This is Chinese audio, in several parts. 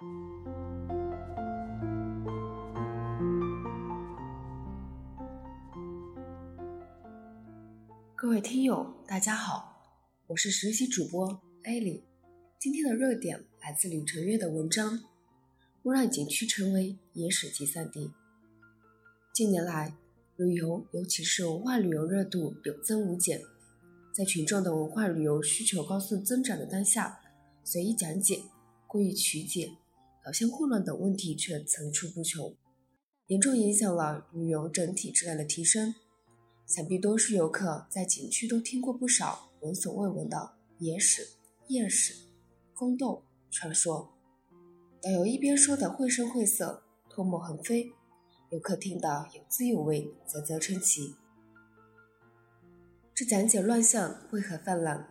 各位听友，大家好，我是实习主播艾莉。今天的热点来自李成月的文章《勿让景区成为野史集散地》。近年来，旅游，尤其是文化旅游热度有增无减。在群众的文化旅游需求高速增长的当下，随意讲解、故意曲解、表现混乱等问题却层出不穷，严重影响了旅游整体质量的提升。想必多数游客在景区都听过不少闻所未闻的野史、艳史、宫斗传说。导游一边说的绘声绘色、唾沫横飞，游客听得有滋有味、啧啧称奇。这讲解乱象为何泛滥？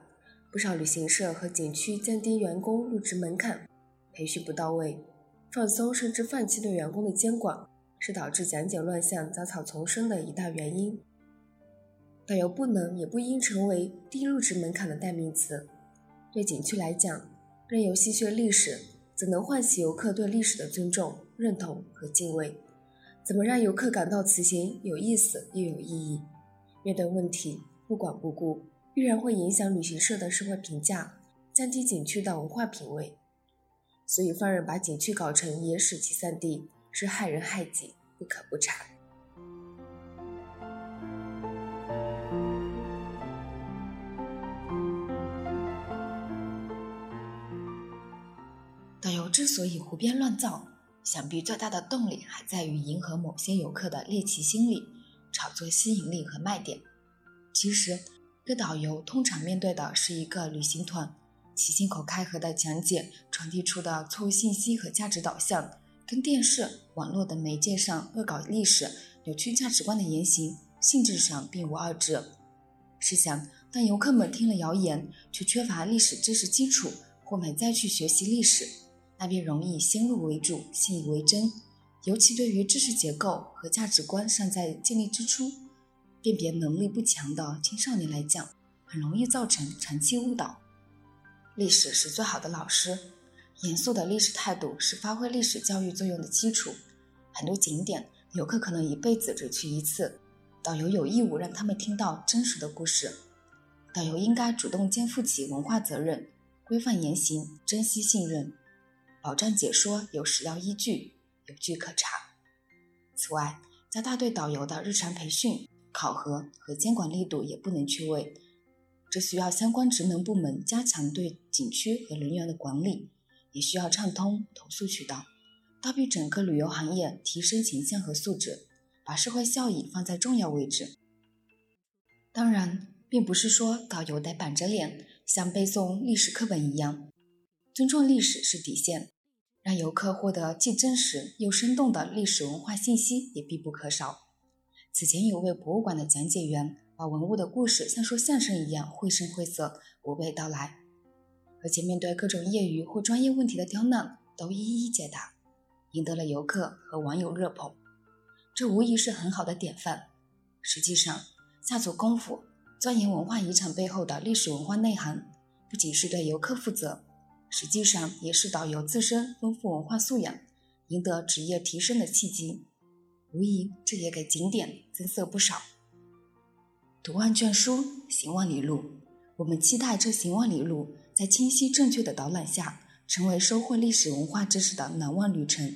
不少旅行社和景区降低员工入职门槛，培训不到位，放松甚至放弃对员工的监管，是导致讲解乱象杂草丛生的一大原因。导游不能也不应成为低入职门槛的代名词。对景区来讲，任由戏谑历史，怎能唤起游客对历史的尊重、认同和敬畏？怎么让游客感到此行有意思又有意义？面对问题不管不顾，必然会影响旅行社的社会评价，降低景区的文化品位。所以，放任把景区搞成野史集散地，是害人害己，不可不查。导游之所以胡编乱造，想必最大的动力还在于迎合某些游客的猎奇心理，炒作吸引力和卖点。其实，个导游通常面对的是一个旅行团，其信口开河的讲解传递出的错误信息和价值导向，跟电视、网络等媒介上恶搞历史、扭曲价值观的言行性质上并无二致。试想，当游客们听了谣言，却缺乏历史知识基础，或没再去学习历史，那便容易先入为主、信以为真。尤其对于知识结构和价值观尚在建立之初，辨别能力不强的青少年来讲，很容易造成长期误导。历史是最好的老师，严肃的历史态度是发挥历史教育作用的基础。很多景点，游客可能一辈子只去一次，导游有义务让他们听到真实的故事。导游应该主动肩负起文化责任，规范言行，珍惜信任。保障解说有史料依据，有据可查。此外，加大对导游的日常培训、考核和监管力度也不能缺位。这需要相关职能部门加强对景区和人员的管理，也需要畅通投诉渠道，倒逼整个旅游行业提升形象和素质，把社会效益放在重要位置。当然，并不是说导游得板着脸，像背诵历史课本一样。尊重历史是底线，让游客获得既真实又生动的历史文化信息也必不可少。此前有位博物馆的讲解员，把文物的故事像说相声一样绘声绘色、娓娓道来，而且面对各种业余或专业问题的刁难，都一一解答，赢得了游客和网友热捧。这无疑是很好的典范。实际上，下足功夫钻研文化遗产背后的历史文化内涵，不仅是对游客负责。实际上也是导游自身丰富文化素养、赢得职业提升的契机，无疑这也给景点增色不少。读万卷书，行万里路。我们期待这行万里路在清晰正确的导览下，成为收获历史文化知识的难忘旅程。